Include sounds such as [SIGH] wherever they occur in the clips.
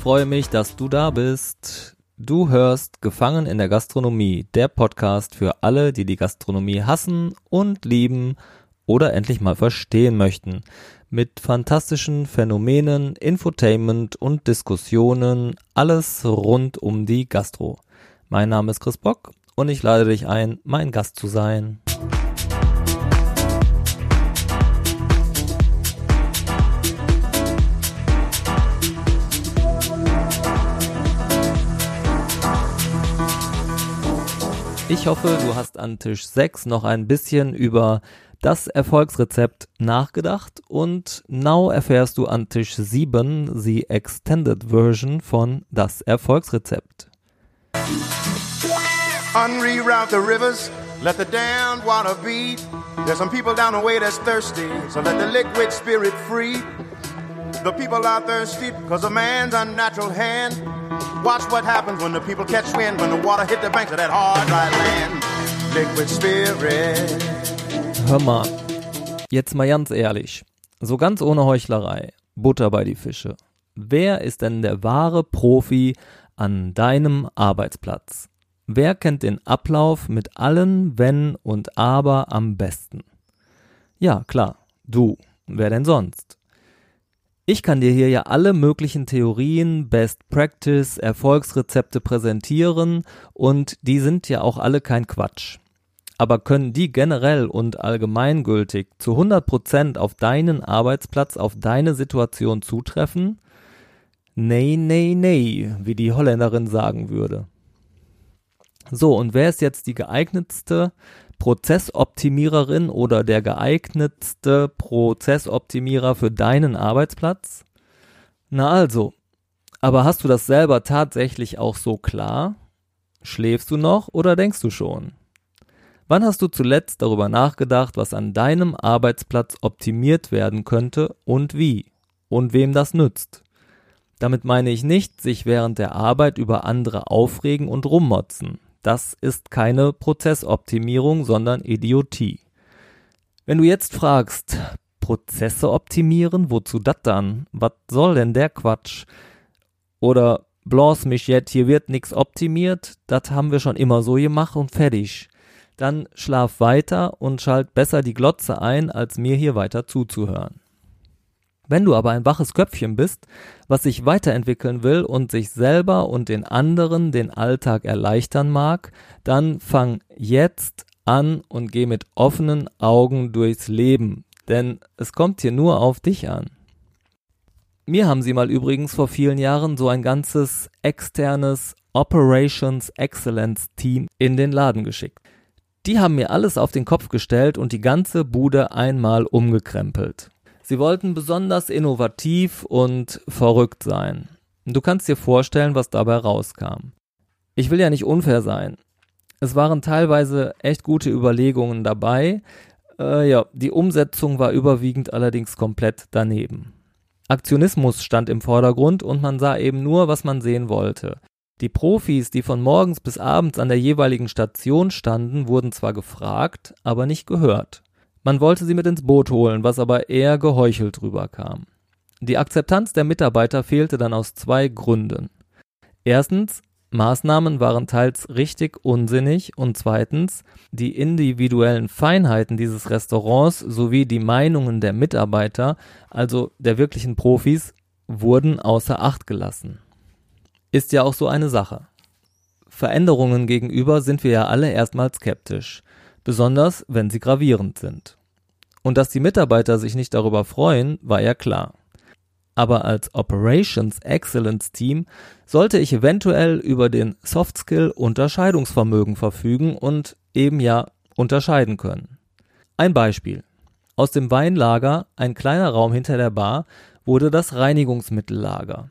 Ich freue mich, dass du da bist. Du hörst Gefangen in der Gastronomie, der Podcast für alle, die die Gastronomie hassen und lieben oder endlich mal verstehen möchten. Mit fantastischen Phänomenen, Infotainment und Diskussionen, alles rund um die Gastro. Mein Name ist Chris Bock und ich lade dich ein, mein Gast zu sein. Ich hoffe, du hast an Tisch 6 noch ein bisschen über das Erfolgsrezept nachgedacht und now erfährst du an Tisch 7 die Extended Version von das Erfolgsrezept. Unreroute the rivers, let the damned water beat. There's some people down the way that's thirsty, so let the liquid spirit free. The people are thirsty because of man's unnatural hand. Watch what happens when the people catch wind, when the water hit the banks of that hard, dry land. Liquid Spirit. Hör mal, jetzt mal ganz ehrlich, so ganz ohne Heuchlerei, Butter bei die Fische. Wer ist denn der wahre Profi an deinem Arbeitsplatz? Wer kennt den Ablauf mit allen Wenn und Aber am besten? Ja, klar, du. Wer denn sonst? Ich kann dir hier ja alle möglichen Theorien, Best Practice, Erfolgsrezepte präsentieren und die sind ja auch alle kein Quatsch. Aber können die generell und allgemeingültig zu 100% auf deinen Arbeitsplatz, auf deine Situation zutreffen? Nee, nee, nee, wie die Holländerin sagen würde. So, und wer ist jetzt die geeignetste Prozessoptimiererin oder der geeignetste Prozessoptimierer für deinen Arbeitsplatz? Na also, aber hast du das selber tatsächlich auch so klar? Schläfst du noch oder denkst du schon? Wann hast du zuletzt darüber nachgedacht, was an deinem Arbeitsplatz optimiert werden könnte und wie? Und wem das nützt? Damit meine ich nicht, sich während der Arbeit über andere aufregen und rummotzen. Das ist keine Prozessoptimierung, sondern Idiotie. Wenn du jetzt fragst, Prozesse optimieren, wozu das dann? Was soll denn der Quatsch? Oder bloß mich jetzt, hier wird nichts optimiert, das haben wir schon immer so gemacht und fertig. Dann schlaf weiter und schalt besser die Glotze ein, als mir hier weiter zuzuhören. Wenn du aber ein waches Köpfchen bist, was sich weiterentwickeln will und sich selber und den anderen den Alltag erleichtern mag, dann fang jetzt an und geh mit offenen Augen durchs Leben, denn es kommt hier nur auf dich an. Mir haben sie mal übrigens vor vielen Jahren so ein ganzes externes Operations Excellence Team in den Laden geschickt. Die haben mir alles auf den Kopf gestellt und die ganze Bude einmal umgekrempelt. Sie wollten besonders innovativ und verrückt sein. Du kannst dir vorstellen, was dabei rauskam. Ich will ja nicht unfair sein. Es waren teilweise echt gute Überlegungen dabei. Äh, ja, die Umsetzung war überwiegend allerdings komplett daneben. Aktionismus stand im Vordergrund und man sah eben nur, was man sehen wollte. Die Profis, die von morgens bis abends an der jeweiligen Station standen, wurden zwar gefragt, aber nicht gehört. Man wollte sie mit ins Boot holen, was aber eher geheuchelt rüberkam. Die Akzeptanz der Mitarbeiter fehlte dann aus zwei Gründen. Erstens, Maßnahmen waren teils richtig unsinnig und zweitens, die individuellen Feinheiten dieses Restaurants sowie die Meinungen der Mitarbeiter, also der wirklichen Profis, wurden außer Acht gelassen. Ist ja auch so eine Sache. Veränderungen gegenüber sind wir ja alle erstmal skeptisch besonders wenn sie gravierend sind. Und dass die Mitarbeiter sich nicht darüber freuen, war ja klar. Aber als Operations Excellence Team sollte ich eventuell über den Soft Skill Unterscheidungsvermögen verfügen und eben ja unterscheiden können. Ein Beispiel. Aus dem Weinlager, ein kleiner Raum hinter der Bar, wurde das Reinigungsmittellager.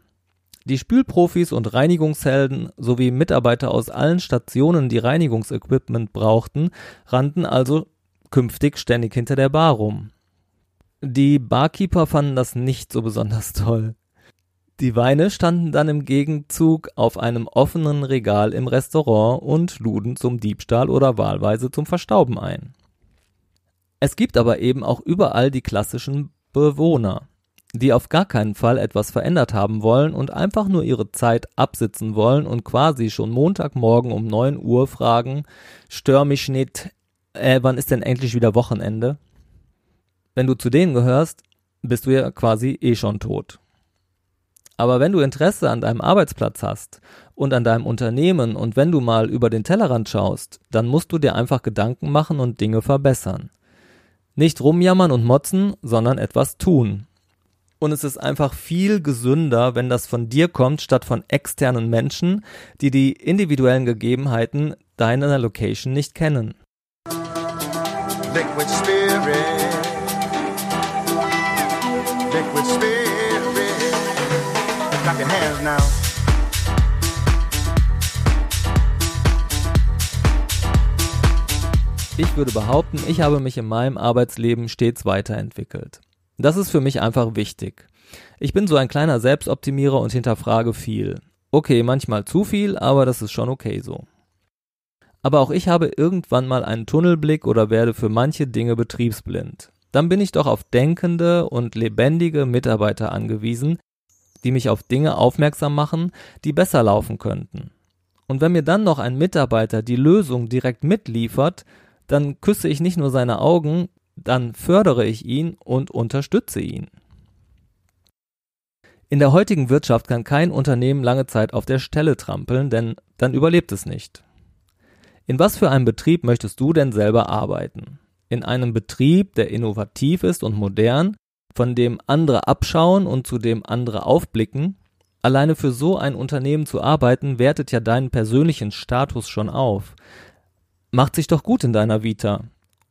Die Spülprofis und Reinigungshelden sowie Mitarbeiter aus allen Stationen, die Reinigungsequipment brauchten, rannten also künftig ständig hinter der Bar rum. Die Barkeeper fanden das nicht so besonders toll. Die Weine standen dann im Gegenzug auf einem offenen Regal im Restaurant und luden zum Diebstahl oder wahlweise zum Verstauben ein. Es gibt aber eben auch überall die klassischen Bewohner. Die auf gar keinen Fall etwas verändert haben wollen und einfach nur ihre Zeit absitzen wollen und quasi schon Montagmorgen um 9 Uhr fragen, stör mich nicht, äh, wann ist denn endlich wieder Wochenende? Wenn du zu denen gehörst, bist du ja quasi eh schon tot. Aber wenn du Interesse an deinem Arbeitsplatz hast und an deinem Unternehmen und wenn du mal über den Tellerrand schaust, dann musst du dir einfach Gedanken machen und Dinge verbessern. Nicht rumjammern und motzen, sondern etwas tun. Und es ist einfach viel gesünder, wenn das von dir kommt, statt von externen Menschen, die die individuellen Gegebenheiten deiner Location nicht kennen. Liquid Spirit. Liquid Spirit. Clap your hands now. Ich würde behaupten, ich habe mich in meinem Arbeitsleben stets weiterentwickelt. Das ist für mich einfach wichtig. Ich bin so ein kleiner Selbstoptimierer und hinterfrage viel. Okay, manchmal zu viel, aber das ist schon okay so. Aber auch ich habe irgendwann mal einen Tunnelblick oder werde für manche Dinge betriebsblind. Dann bin ich doch auf denkende und lebendige Mitarbeiter angewiesen, die mich auf Dinge aufmerksam machen, die besser laufen könnten. Und wenn mir dann noch ein Mitarbeiter die Lösung direkt mitliefert, dann küsse ich nicht nur seine Augen, dann fördere ich ihn und unterstütze ihn. In der heutigen Wirtschaft kann kein Unternehmen lange Zeit auf der Stelle trampeln, denn dann überlebt es nicht. In was für einem Betrieb möchtest du denn selber arbeiten? In einem Betrieb, der innovativ ist und modern, von dem andere abschauen und zu dem andere aufblicken? Alleine für so ein Unternehmen zu arbeiten, wertet ja deinen persönlichen Status schon auf. Macht sich doch gut in deiner Vita.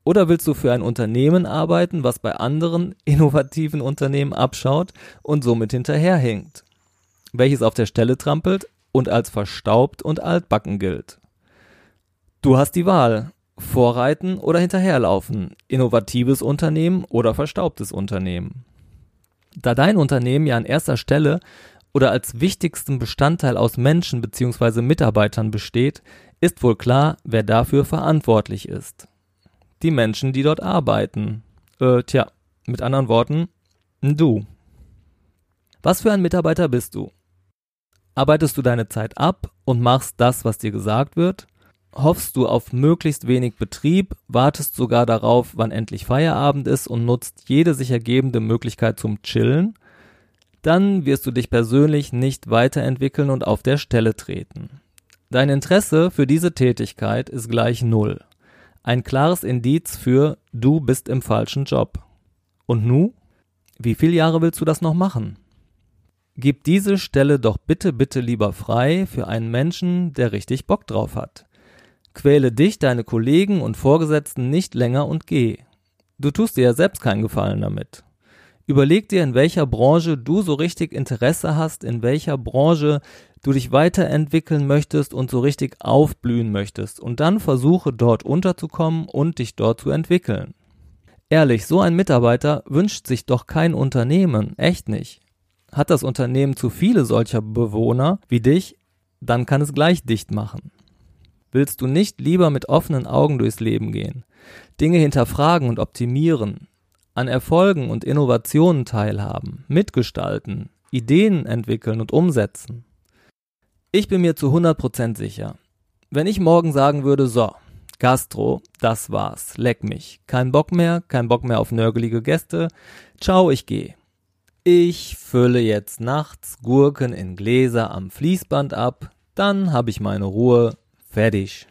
Oder willst du für ein Unternehmen arbeiten, was bei anderen innovativen Unternehmen abschaut und somit hinterherhinkt? Welches auf der Stelle trampelt und als verstaubt und altbacken gilt? Du hast die Wahl. Vorreiten oder hinterherlaufen. Innovatives Unternehmen oder verstaubtes Unternehmen. Da dein Unternehmen ja an erster Stelle oder als wichtigsten Bestandteil aus Menschen bzw. Mitarbeitern besteht, ist wohl klar, wer dafür verantwortlich ist die Menschen, die dort arbeiten. Äh, tja, mit anderen Worten, du. Was für ein Mitarbeiter bist du? Arbeitest du deine Zeit ab und machst das, was dir gesagt wird? Hoffst du auf möglichst wenig Betrieb, wartest sogar darauf, wann endlich Feierabend ist und nutzt jede sich ergebende Möglichkeit zum Chillen? Dann wirst du dich persönlich nicht weiterentwickeln und auf der Stelle treten. Dein Interesse für diese Tätigkeit ist gleich Null. Ein klares Indiz für du bist im falschen Job. Und nu? Wie viele Jahre willst du das noch machen? Gib diese Stelle doch bitte, bitte lieber frei für einen Menschen, der richtig Bock drauf hat. Quäle dich, deine Kollegen und Vorgesetzten nicht länger und geh. Du tust dir ja selbst keinen Gefallen damit. Überleg dir, in welcher Branche du so richtig Interesse hast, in welcher Branche du dich weiterentwickeln möchtest und so richtig aufblühen möchtest und dann versuche dort unterzukommen und dich dort zu entwickeln. Ehrlich, so ein Mitarbeiter wünscht sich doch kein Unternehmen, echt nicht. Hat das Unternehmen zu viele solcher Bewohner wie dich, dann kann es gleich dicht machen. Willst du nicht lieber mit offenen Augen durchs Leben gehen, Dinge hinterfragen und optimieren, an Erfolgen und Innovationen teilhaben, mitgestalten, Ideen entwickeln und umsetzen. Ich bin mir zu 100% sicher. Wenn ich morgen sagen würde, so, Gastro, das war's, leck mich. Kein Bock mehr, kein Bock mehr auf nörgelige Gäste. Ciao, ich geh. Ich fülle jetzt nachts Gurken in Gläser am Fließband ab, dann habe ich meine Ruhe, fertig.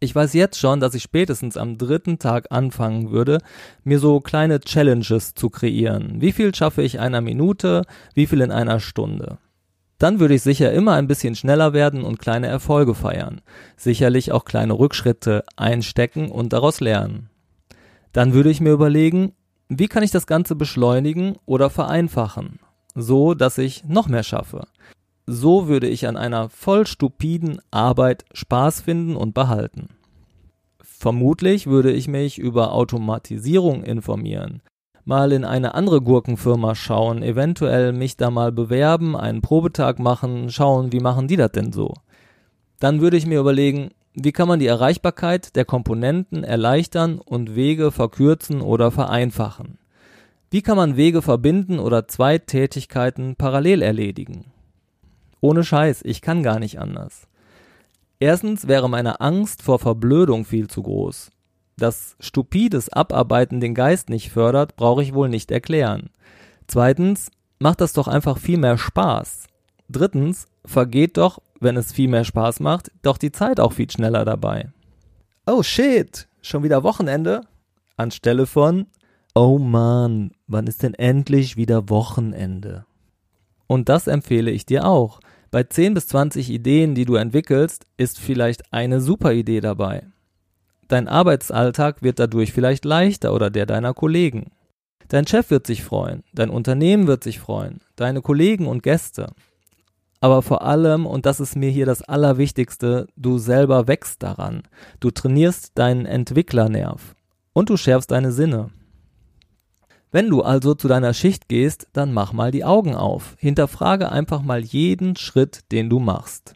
Ich weiß jetzt schon, dass ich spätestens am dritten Tag anfangen würde, mir so kleine Challenges zu kreieren. Wie viel schaffe ich einer Minute, wie viel in einer Stunde? Dann würde ich sicher immer ein bisschen schneller werden und kleine Erfolge feiern. Sicherlich auch kleine Rückschritte einstecken und daraus lernen. Dann würde ich mir überlegen, wie kann ich das Ganze beschleunigen oder vereinfachen, so dass ich noch mehr schaffe. So würde ich an einer voll stupiden Arbeit Spaß finden und behalten. Vermutlich würde ich mich über Automatisierung informieren, mal in eine andere Gurkenfirma schauen, eventuell mich da mal bewerben, einen Probetag machen, schauen, wie machen die das denn so. Dann würde ich mir überlegen, wie kann man die Erreichbarkeit der Komponenten erleichtern und Wege verkürzen oder vereinfachen. Wie kann man Wege verbinden oder zwei Tätigkeiten parallel erledigen? Ohne Scheiß, ich kann gar nicht anders. Erstens wäre meine Angst vor Verblödung viel zu groß. Dass stupides Abarbeiten den Geist nicht fördert, brauche ich wohl nicht erklären. Zweitens macht das doch einfach viel mehr Spaß. Drittens vergeht doch, wenn es viel mehr Spaß macht, doch die Zeit auch viel schneller dabei. Oh shit, schon wieder Wochenende? Anstelle von Oh Mann, wann ist denn endlich wieder Wochenende? Und das empfehle ich dir auch. Bei 10 bis 20 Ideen, die du entwickelst, ist vielleicht eine super Idee dabei. Dein Arbeitsalltag wird dadurch vielleicht leichter oder der deiner Kollegen. Dein Chef wird sich freuen, dein Unternehmen wird sich freuen, deine Kollegen und Gäste. Aber vor allem, und das ist mir hier das Allerwichtigste, du selber wächst daran. Du trainierst deinen Entwicklernerv und du schärfst deine Sinne. Wenn du also zu deiner Schicht gehst, dann mach mal die Augen auf. Hinterfrage einfach mal jeden Schritt, den du machst.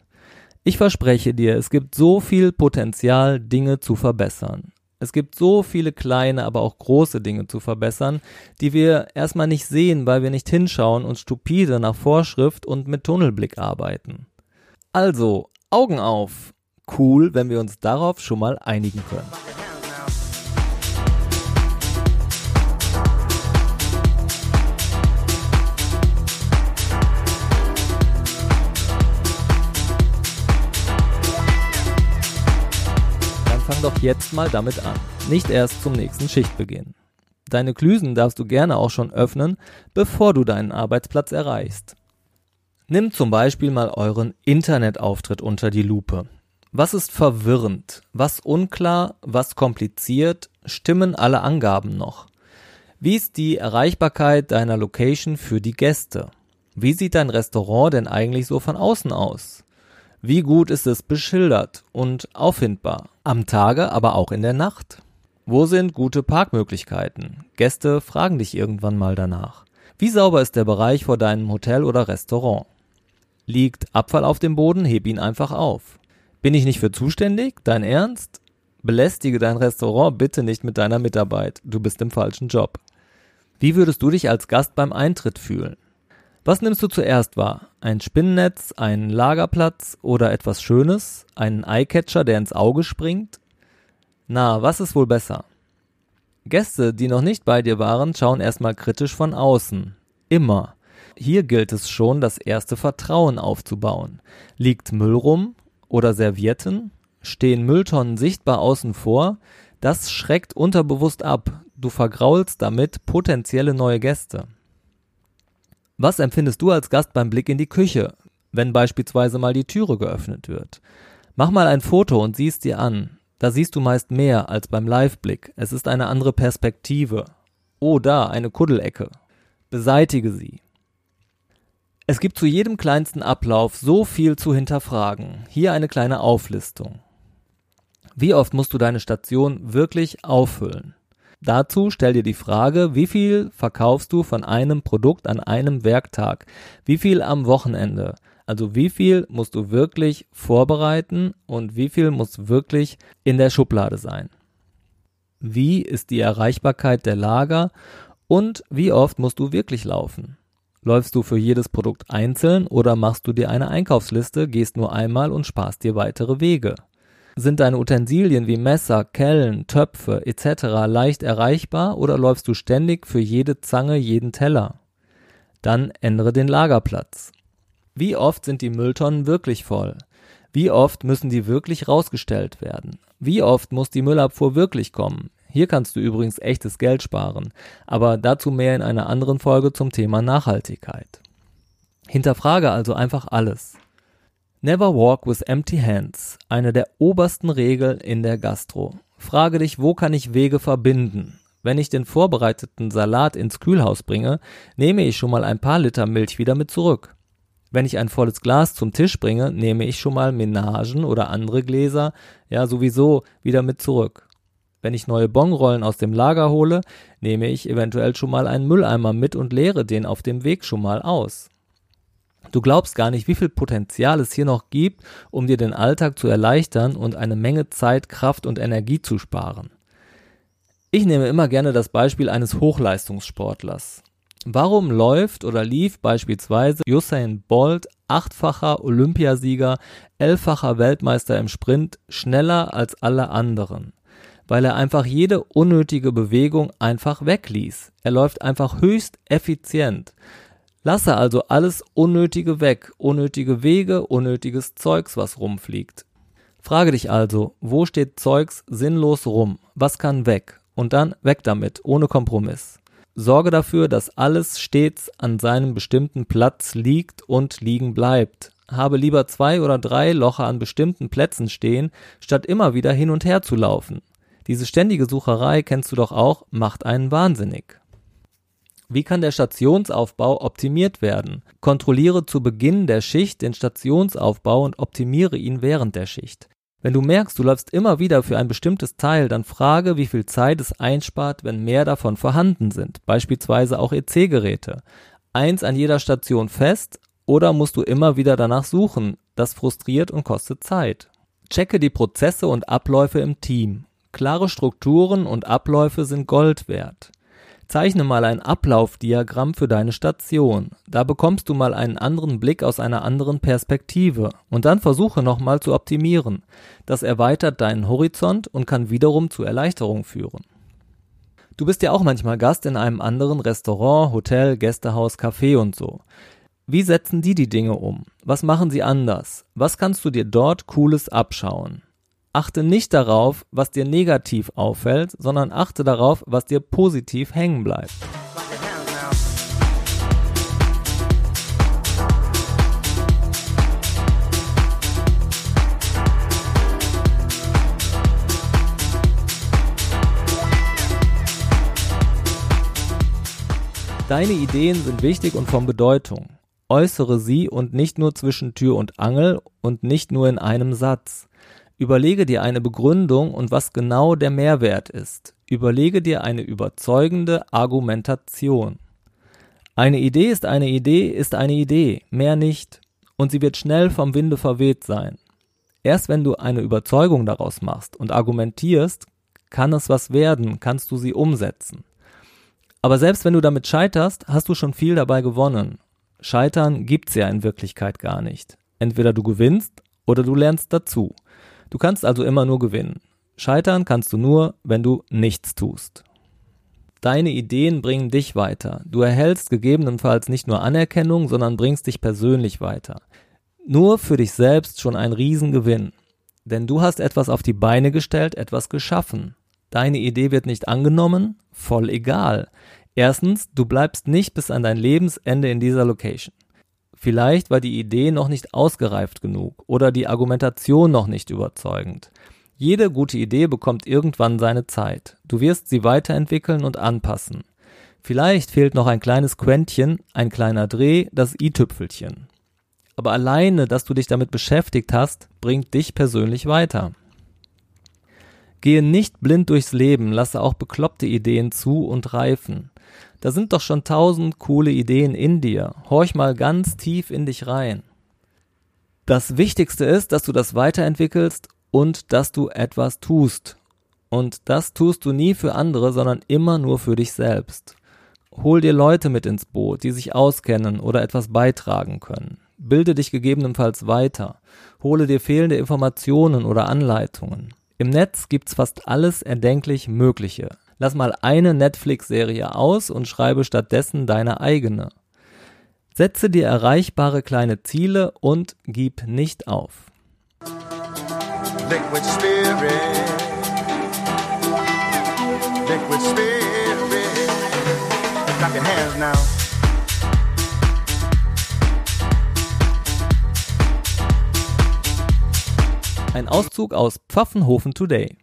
Ich verspreche dir, es gibt so viel Potenzial, Dinge zu verbessern. Es gibt so viele kleine, aber auch große Dinge zu verbessern, die wir erstmal nicht sehen, weil wir nicht hinschauen und stupide nach Vorschrift und mit Tunnelblick arbeiten. Also, Augen auf. Cool, wenn wir uns darauf schon mal einigen können. Doch jetzt mal damit an, nicht erst zum nächsten Schichtbeginn. Deine Klüsen darfst du gerne auch schon öffnen, bevor du deinen Arbeitsplatz erreichst. Nimm zum Beispiel mal euren Internetauftritt unter die Lupe. Was ist verwirrend? Was unklar? Was kompliziert? Stimmen alle Angaben noch? Wie ist die Erreichbarkeit deiner Location für die Gäste? Wie sieht dein Restaurant denn eigentlich so von außen aus? Wie gut ist es beschildert und auffindbar? Am Tage, aber auch in der Nacht. Wo sind gute Parkmöglichkeiten? Gäste fragen dich irgendwann mal danach. Wie sauber ist der Bereich vor deinem Hotel oder Restaurant? Liegt Abfall auf dem Boden, heb ihn einfach auf. Bin ich nicht für zuständig? Dein Ernst? Belästige dein Restaurant bitte nicht mit deiner Mitarbeit. Du bist im falschen Job. Wie würdest du dich als Gast beim Eintritt fühlen? Was nimmst du zuerst wahr? Ein Spinnennetz, einen Lagerplatz oder etwas Schönes? Einen Eyecatcher, der ins Auge springt? Na, was ist wohl besser? Gäste, die noch nicht bei dir waren, schauen erstmal kritisch von außen. Immer. Hier gilt es schon, das erste Vertrauen aufzubauen. Liegt Müll rum oder Servietten? Stehen Mülltonnen sichtbar außen vor? Das schreckt unterbewusst ab. Du vergraulst damit potenzielle neue Gäste. Was empfindest du als Gast beim Blick in die Küche, wenn beispielsweise mal die Türe geöffnet wird? Mach mal ein Foto und siehst dir an. Da siehst du meist mehr als beim Live-Blick. Es ist eine andere Perspektive. Oh, da, eine Kuddelecke. Beseitige sie. Es gibt zu jedem kleinsten Ablauf so viel zu hinterfragen. Hier eine kleine Auflistung. Wie oft musst du deine Station wirklich auffüllen? Dazu stell dir die Frage, wie viel verkaufst du von einem Produkt an einem Werktag? Wie viel am Wochenende? Also wie viel musst du wirklich vorbereiten und wie viel muss wirklich in der Schublade sein? Wie ist die Erreichbarkeit der Lager und wie oft musst du wirklich laufen? Läufst du für jedes Produkt einzeln oder machst du dir eine Einkaufsliste, gehst nur einmal und sparst dir weitere Wege? Sind deine Utensilien wie Messer, Kellen, Töpfe etc. leicht erreichbar oder läufst du ständig für jede Zange, jeden Teller? Dann ändere den Lagerplatz. Wie oft sind die Mülltonnen wirklich voll? Wie oft müssen die wirklich rausgestellt werden? Wie oft muss die Müllabfuhr wirklich kommen? Hier kannst du übrigens echtes Geld sparen, aber dazu mehr in einer anderen Folge zum Thema Nachhaltigkeit. Hinterfrage also einfach alles. Never walk with empty hands, eine der obersten Regeln in der Gastro. Frage dich, wo kann ich Wege verbinden? Wenn ich den vorbereiteten Salat ins Kühlhaus bringe, nehme ich schon mal ein paar Liter Milch wieder mit zurück. Wenn ich ein volles Glas zum Tisch bringe, nehme ich schon mal Menagen oder andere Gläser, ja sowieso wieder mit zurück. Wenn ich neue Bonrollen aus dem Lager hole, nehme ich eventuell schon mal einen Mülleimer mit und leere den auf dem Weg schon mal aus. Du glaubst gar nicht, wie viel Potenzial es hier noch gibt, um dir den Alltag zu erleichtern und eine Menge Zeit, Kraft und Energie zu sparen. Ich nehme immer gerne das Beispiel eines Hochleistungssportlers. Warum läuft oder lief beispielsweise Usain Bolt, achtfacher Olympiasieger, elffacher Weltmeister im Sprint, schneller als alle anderen? Weil er einfach jede unnötige Bewegung einfach wegließ. Er läuft einfach höchst effizient. Lasse also alles Unnötige weg, unnötige Wege, unnötiges Zeugs, was rumfliegt. Frage dich also, wo steht Zeugs sinnlos rum? Was kann weg? und dann weg damit, ohne Kompromiss. Sorge dafür, dass alles stets an seinem bestimmten Platz liegt und liegen bleibt. Habe lieber zwei oder drei Locher an bestimmten Plätzen stehen, statt immer wieder hin und her zu laufen. Diese ständige Sucherei kennst du doch auch, macht einen wahnsinnig. Wie kann der Stationsaufbau optimiert werden? Kontrolliere zu Beginn der Schicht den Stationsaufbau und optimiere ihn während der Schicht. Wenn du merkst, du läufst immer wieder für ein bestimmtes Teil, dann frage, wie viel Zeit es einspart, wenn mehr davon vorhanden sind, beispielsweise auch EC-Geräte. Eins an jeder Station fest oder musst du immer wieder danach suchen? Das frustriert und kostet Zeit. Checke die Prozesse und Abläufe im Team. Klare Strukturen und Abläufe sind Gold wert. Zeichne mal ein Ablaufdiagramm für deine Station. Da bekommst du mal einen anderen Blick aus einer anderen Perspektive. Und dann versuche nochmal zu optimieren. Das erweitert deinen Horizont und kann wiederum zu Erleichterung führen. Du bist ja auch manchmal Gast in einem anderen Restaurant, Hotel, Gästehaus, Café und so. Wie setzen die die Dinge um? Was machen sie anders? Was kannst du dir dort Cooles abschauen? Achte nicht darauf, was dir negativ auffällt, sondern achte darauf, was dir positiv hängen bleibt. Deine Ideen sind wichtig und von Bedeutung. Äußere sie und nicht nur zwischen Tür und Angel und nicht nur in einem Satz. Überlege dir eine Begründung und was genau der Mehrwert ist. Überlege dir eine überzeugende Argumentation. Eine Idee ist eine Idee ist eine Idee, mehr nicht, und sie wird schnell vom Winde verweht sein. Erst wenn du eine Überzeugung daraus machst und argumentierst, kann es was werden, kannst du sie umsetzen. Aber selbst wenn du damit scheiterst, hast du schon viel dabei gewonnen. Scheitern gibt's ja in Wirklichkeit gar nicht. Entweder du gewinnst oder du lernst dazu. Du kannst also immer nur gewinnen. Scheitern kannst du nur, wenn du nichts tust. Deine Ideen bringen dich weiter. Du erhältst gegebenenfalls nicht nur Anerkennung, sondern bringst dich persönlich weiter. Nur für dich selbst schon ein Riesengewinn. Denn du hast etwas auf die Beine gestellt, etwas geschaffen. Deine Idee wird nicht angenommen, voll egal. Erstens, du bleibst nicht bis an dein Lebensende in dieser Location. Vielleicht war die Idee noch nicht ausgereift genug oder die Argumentation noch nicht überzeugend. Jede gute Idee bekommt irgendwann seine Zeit. Du wirst sie weiterentwickeln und anpassen. Vielleicht fehlt noch ein kleines Quäntchen, ein kleiner Dreh, das i-Tüpfelchen. Aber alleine, dass du dich damit beschäftigt hast, bringt dich persönlich weiter. Gehe nicht blind durchs Leben, lasse auch bekloppte Ideen zu und reifen. Da sind doch schon tausend coole Ideen in dir. Horch mal ganz tief in dich rein. Das Wichtigste ist, dass du das weiterentwickelst und dass du etwas tust. Und das tust du nie für andere, sondern immer nur für dich selbst. Hol dir Leute mit ins Boot, die sich auskennen oder etwas beitragen können. Bilde dich gegebenenfalls weiter. Hole dir fehlende Informationen oder Anleitungen. Im Netz gibt's fast alles erdenklich Mögliche. Lass mal eine Netflix-Serie aus und schreibe stattdessen deine eigene. Setze dir erreichbare kleine Ziele und gib nicht auf. Liquid Spirit. Liquid Spirit. Clap your hands now. Ein Auszug aus Pfaffenhofen Today.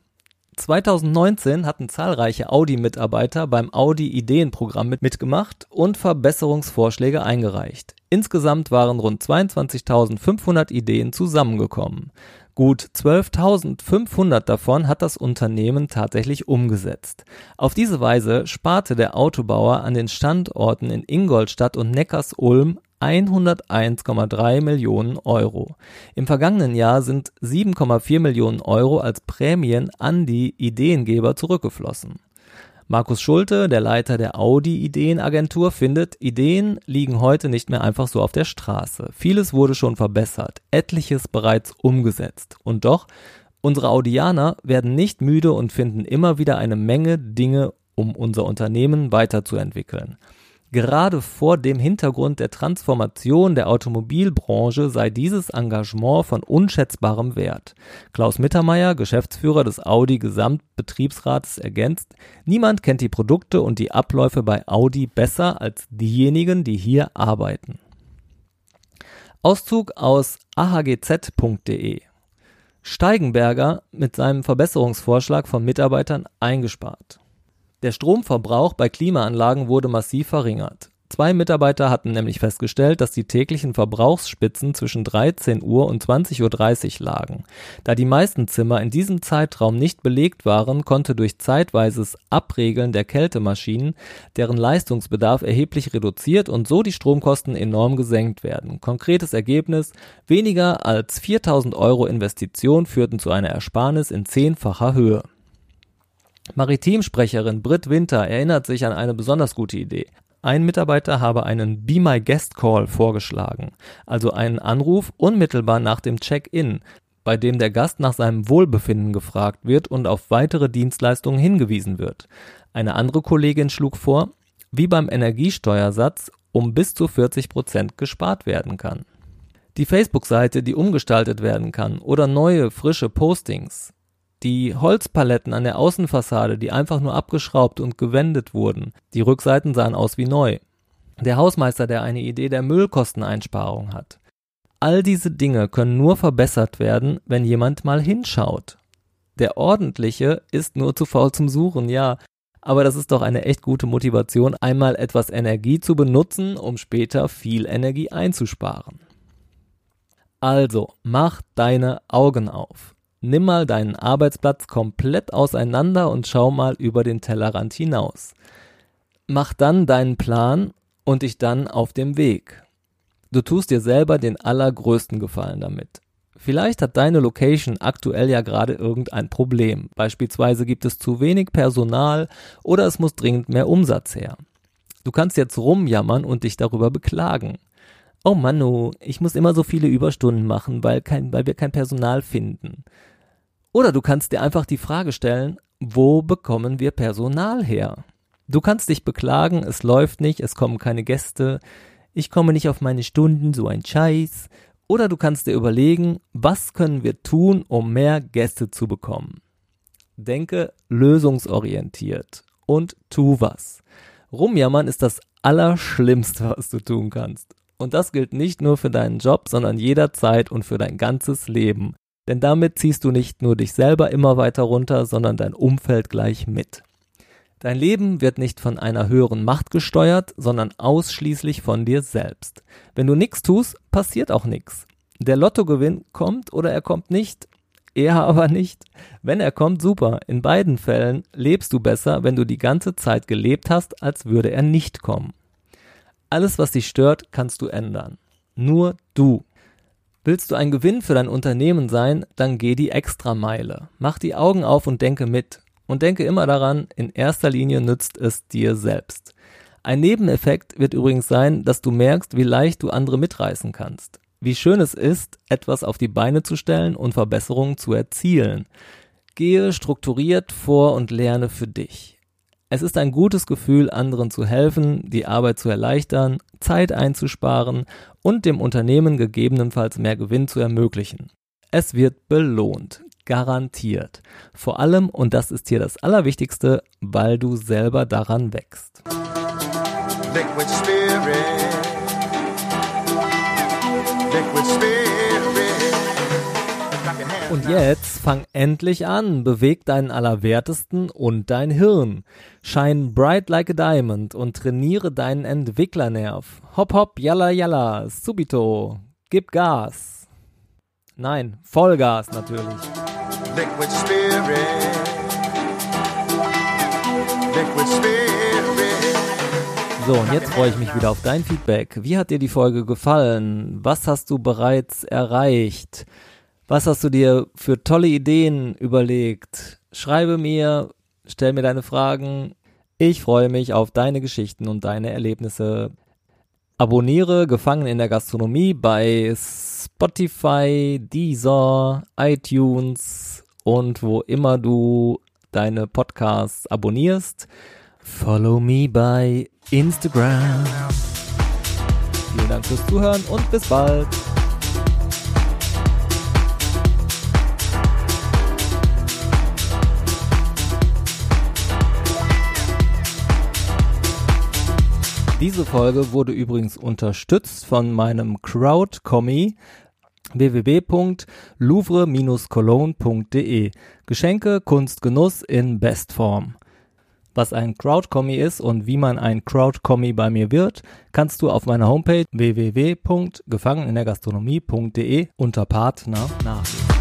2019 hatten zahlreiche Audi-Mitarbeiter beim Audi-Ideenprogramm mitgemacht und Verbesserungsvorschläge eingereicht. Insgesamt waren rund 22.500 Ideen zusammengekommen. Gut 12.500 davon hat das Unternehmen tatsächlich umgesetzt. Auf diese Weise sparte der Autobauer an den Standorten in Ingolstadt und Neckars-Ulm 101,3 Millionen Euro. Im vergangenen Jahr sind 7,4 Millionen Euro als Prämien an die Ideengeber zurückgeflossen. Markus Schulte, der Leiter der Audi Ideenagentur, findet, Ideen liegen heute nicht mehr einfach so auf der Straße. Vieles wurde schon verbessert, etliches bereits umgesetzt. Und doch, unsere Audianer werden nicht müde und finden immer wieder eine Menge Dinge, um unser Unternehmen weiterzuentwickeln. Gerade vor dem Hintergrund der Transformation der Automobilbranche sei dieses Engagement von unschätzbarem Wert. Klaus Mittermeier, Geschäftsführer des Audi Gesamtbetriebsrates, ergänzt, niemand kennt die Produkte und die Abläufe bei Audi besser als diejenigen, die hier arbeiten. Auszug aus ahgz.de Steigenberger mit seinem Verbesserungsvorschlag von Mitarbeitern eingespart. Der Stromverbrauch bei Klimaanlagen wurde massiv verringert. Zwei Mitarbeiter hatten nämlich festgestellt, dass die täglichen Verbrauchsspitzen zwischen 13 Uhr und 20.30 Uhr lagen. Da die meisten Zimmer in diesem Zeitraum nicht belegt waren, konnte durch zeitweises Abregeln der Kältemaschinen deren Leistungsbedarf erheblich reduziert und so die Stromkosten enorm gesenkt werden. Konkretes Ergebnis, weniger als 4000 Euro Investition führten zu einer Ersparnis in zehnfacher Höhe. Maritimsprecherin Britt Winter erinnert sich an eine besonders gute Idee. Ein Mitarbeiter habe einen Be My Guest Call vorgeschlagen, also einen Anruf unmittelbar nach dem Check-in, bei dem der Gast nach seinem Wohlbefinden gefragt wird und auf weitere Dienstleistungen hingewiesen wird. Eine andere Kollegin schlug vor, wie beim Energiesteuersatz um bis zu 40 Prozent gespart werden kann. Die Facebook-Seite, die umgestaltet werden kann oder neue, frische Postings. Die Holzpaletten an der Außenfassade, die einfach nur abgeschraubt und gewendet wurden. Die Rückseiten sahen aus wie neu. Der Hausmeister, der eine Idee der Müllkosteneinsparung hat. All diese Dinge können nur verbessert werden, wenn jemand mal hinschaut. Der ordentliche ist nur zu faul zum Suchen, ja, aber das ist doch eine echt gute Motivation, einmal etwas Energie zu benutzen, um später viel Energie einzusparen. Also, mach deine Augen auf. Nimm mal deinen Arbeitsplatz komplett auseinander und schau mal über den Tellerrand hinaus. Mach dann deinen Plan und dich dann auf dem Weg. Du tust dir selber den allergrößten Gefallen damit. Vielleicht hat deine Location aktuell ja gerade irgendein Problem. Beispielsweise gibt es zu wenig Personal oder es muss dringend mehr Umsatz her. Du kannst jetzt rumjammern und dich darüber beklagen. Oh Manu, ich muss immer so viele Überstunden machen, weil, kein, weil wir kein Personal finden. Oder du kannst dir einfach die Frage stellen, wo bekommen wir Personal her? Du kannst dich beklagen, es läuft nicht, es kommen keine Gäste, ich komme nicht auf meine Stunden, so ein Scheiß. Oder du kannst dir überlegen, was können wir tun, um mehr Gäste zu bekommen? Denke lösungsorientiert und tu was. Rumjammern ist das Allerschlimmste, was du tun kannst. Und das gilt nicht nur für deinen Job, sondern jederzeit und für dein ganzes Leben. Denn damit ziehst du nicht nur dich selber immer weiter runter, sondern dein Umfeld gleich mit. Dein Leben wird nicht von einer höheren Macht gesteuert, sondern ausschließlich von dir selbst. Wenn du nichts tust, passiert auch nichts. Der Lottogewinn kommt oder er kommt nicht, er [LAUGHS] aber nicht. Wenn er kommt, super. In beiden Fällen lebst du besser, wenn du die ganze Zeit gelebt hast, als würde er nicht kommen. Alles, was dich stört, kannst du ändern. Nur du. Willst du ein Gewinn für dein Unternehmen sein, dann geh die Extrameile. Mach die Augen auf und denke mit. Und denke immer daran, in erster Linie nützt es dir selbst. Ein Nebeneffekt wird übrigens sein, dass du merkst, wie leicht du andere mitreißen kannst. Wie schön es ist, etwas auf die Beine zu stellen und Verbesserungen zu erzielen. Gehe strukturiert vor und lerne für dich. Es ist ein gutes Gefühl, anderen zu helfen, die Arbeit zu erleichtern, Zeit einzusparen und dem Unternehmen gegebenenfalls mehr Gewinn zu ermöglichen. Es wird belohnt, garantiert. Vor allem, und das ist hier das Allerwichtigste, weil du selber daran wächst. Liquid Spirit. Und jetzt fang endlich an, beweg deinen Allerwertesten und dein Hirn. Shine bright like a diamond und trainiere deinen Entwicklernerv. Hopp hopp, yalla yalla, subito, gib Gas. Nein, Vollgas natürlich. Liquid Spirit. Liquid Spirit. So, und jetzt freue ich mich wieder auf dein Feedback. Wie hat dir die Folge gefallen? Was hast du bereits erreicht? Was hast du dir für tolle Ideen überlegt? Schreibe mir, stell mir deine Fragen. Ich freue mich auf deine Geschichten und deine Erlebnisse. Abonniere Gefangen in der Gastronomie bei Spotify, Deezer, iTunes und wo immer du deine Podcasts abonnierst. Follow me bei Instagram. Vielen Dank fürs Zuhören und bis bald. Diese Folge wurde übrigens unterstützt von meinem Crowdcommie www.louvre-cologne.de Geschenke, Kunst, Genuss in Bestform. Was ein Crowdcommie ist und wie man ein Crowdcommie bei mir wird, kannst du auf meiner Homepage www.gefangenindergastronomie.de unter Partner nachlesen.